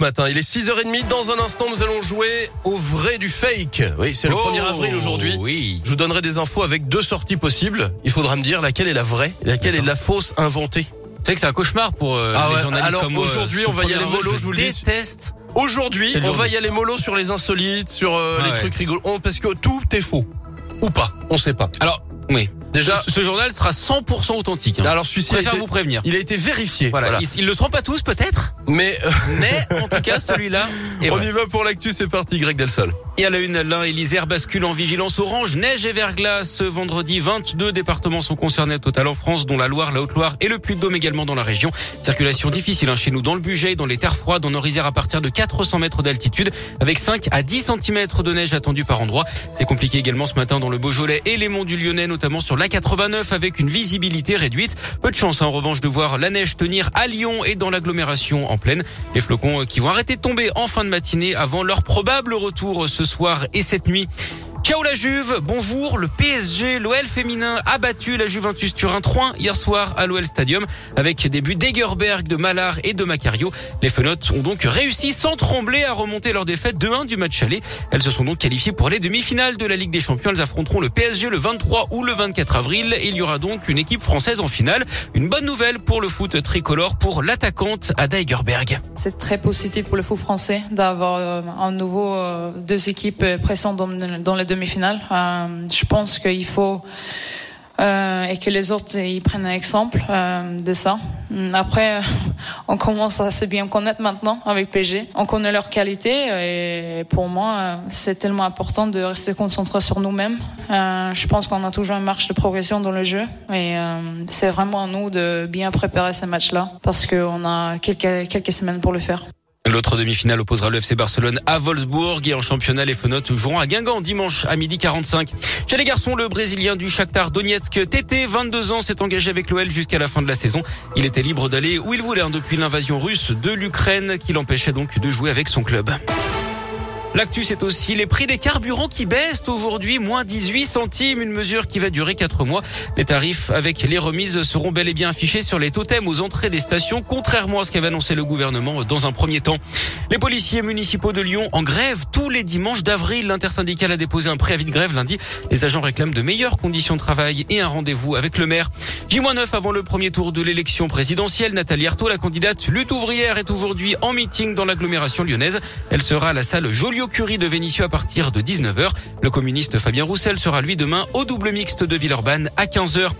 Matin. Il est 6h30. Dans un instant, nous allons jouer au vrai du fake. Oui, c'est le Oh, 1er avril aujourd'hui. Oui. Je vous donnerai des infos avec deux sorties possibles. Il faudra me dire laquelle est la vraie, laquelle est la fausse inventée. Vous savez que c'est un cauchemar pour euh, Ah les ouais, journalistes alors comme moi. aujourd'hui, on va y aller mollo, je vous le dis. déteste. Aujourd'hui, on va y aller mollo sur les insolites, sur euh, Ah les ouais. trucs rigolos, parce que tout est faux. Ou pas, on sait pas. Alors, oui. Déjà- ce, ce journal sera 100% authentique. hein. Alors Je celui-ci vous prévenir. il a été vérifié. Voilà. Voilà. Ils, ils le seront pas tous peut-être, Mais euh, mais en tout cas celui-là. on vrai. y va pour l'actu, c'est parti, Greg Delsol. Et à la une, l'un et l'Isère basculent en vigilance orange, neige et verglas. Ce vendredi, 22 départements sont concernés au total en France, dont la Loire, la Haute-Loire et le Puy-de-Dôme également dans la région. Circulation difficile hein, chez nous dans le budget, dans les terres froides, en Nord-Isère à partir de 400 mètres d'altitude, avec 5 à 10 cm de neige attendue par endroit. C'est compliqué également ce matin dans le Beaujolais et les monts du Lyonnais, notamment sur l'A89 avec une visibilité réduite. Peu de chance hein, en revanche de voir la neige tenir à Lyon et dans l'agglomération en pleine. Les flocons qui vont arrêter de tomber en fin de matinée avant leur probable retour ce soir et cette nuit. Ciao la Juve, bonjour. Le PSG, l'OL féminin a battu la Juventus Turin 3 hier soir à l'OL Stadium avec des buts d'Egerberg, de Mallard et de Macario. Les Fenotes ont donc réussi sans trembler à remonter leur défaite 2-1 du match aller. Elles se sont donc qualifiées pour les demi-finales de la Ligue des Champions. Elles affronteront le PSG le 23 ou le 24 avril il y aura donc une équipe française en finale. Une bonne nouvelle pour le foot tricolore pour l'attaquante Ada Egerberg. C'est très positif pour le foot français d'avoir euh, un nouveau euh, deux équipes euh, présentes dans, les demi-finales. Euh, je pense qu'il faut euh, et que les autres ils prennent un exemple euh, de ça. Hum, Après, on commence à se bien connaître maintenant avec PG. On connaît leurs qualités et pour moi, euh, c'est tellement important de rester concentré sur nous-mêmes. Euh, je pense qu'on a toujours une marche de progression dans le jeu et euh, c'est vraiment à nous de bien préparer ces matchs-là parce qu'on a quelques semaines pour le faire. L'autre demi-finale opposera le FC Barcelone à Wolfsburg et en championnat, les Fenotes joueront à Guingamp dimanche à midi 45. Chez les garçons, le Brésilien du Shakhtar Donetsk, Tété, 22 ans, s'est engagé avec l'OL jusqu'à la fin de la saison. Il était libre d'aller où il voulait hein, depuis l'invasion russe de l'Ukraine qui l'empêchait donc de jouer avec son club. L'actu, c'est aussi les prix des carburants qui baissent aujourd'hui, moins 18 centimes, une mesure qui va durer 4 mois. Les tarifs avec les remises seront bel et bien affichés sur les totems aux entrées des stations, contrairement à ce qu'avait annoncé le gouvernement dans un premier temps. Les policiers municipaux de Lyon en grève tous les dimanches d'avril. L'intersyndicale a déposé un préavis de grève lundi. Les agents réclament de meilleures conditions de travail et un rendez-vous avec le maire. J-9 avant le premier tour de l'élection présidentielle. Nathalie Arthaud, la candidate lutte ouvrière, est aujourd'hui en meeting dans l'agglomération lyonnaise. Elle sera à la salle Joliot-Curie de Vénissieux à partir de 19h. Le communiste Fabien Roussel sera lui demain au double mixte de Villeurbanne à 15h.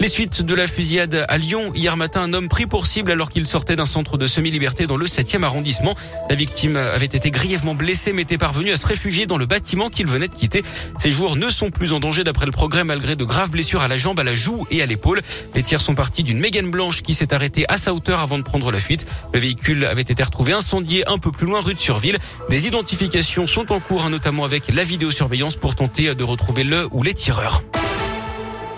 Les suites de la fusillade à Lyon. Hier matin, un homme pris pour cible alors qu'il sortait d'un centre de semi-liberté dans le 7e arrondissement. La victime avait été grièvement blessée mais était parvenue à se réfugier dans le bâtiment qu'il venait de quitter. Ses jours ne sont plus en danger d'après le progrès malgré de graves blessures à la jambe, à la joue et à l'épaule. Les tirs sont partis d'une Mégane blanche qui s'est arrêtée à sa hauteur avant de prendre la fuite. Le véhicule avait été retrouvé incendié un peu plus loin rue de Surville. Des identifications sont en cours, hein, notamment avec la vidéosurveillance pour tenter de retrouver le ou les tireurs.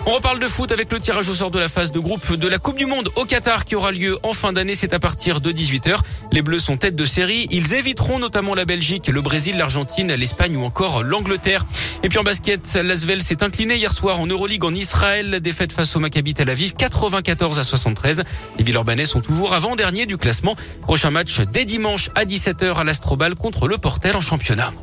On reparle de foot avec le tirage au sort de la phase de groupe de la Coupe du Monde au Qatar qui aura lieu en fin d'année. C'est à partir de 18h. Les Bleus sont tête de série. Ils éviteront notamment la Belgique, le Brésil, l'Argentine, l'Espagne ou encore l'Angleterre. Et puis en basket, l'Asvel s'est incliné hier soir en Euroleague en Israël. Défaite face au Maccabi Tel Aviv, 94 à 73. Les Villeurbanais sont toujours avant-dernier du classement. Prochain match dès dimanche à 17h à l'Astrobal contre le Portel en championnat.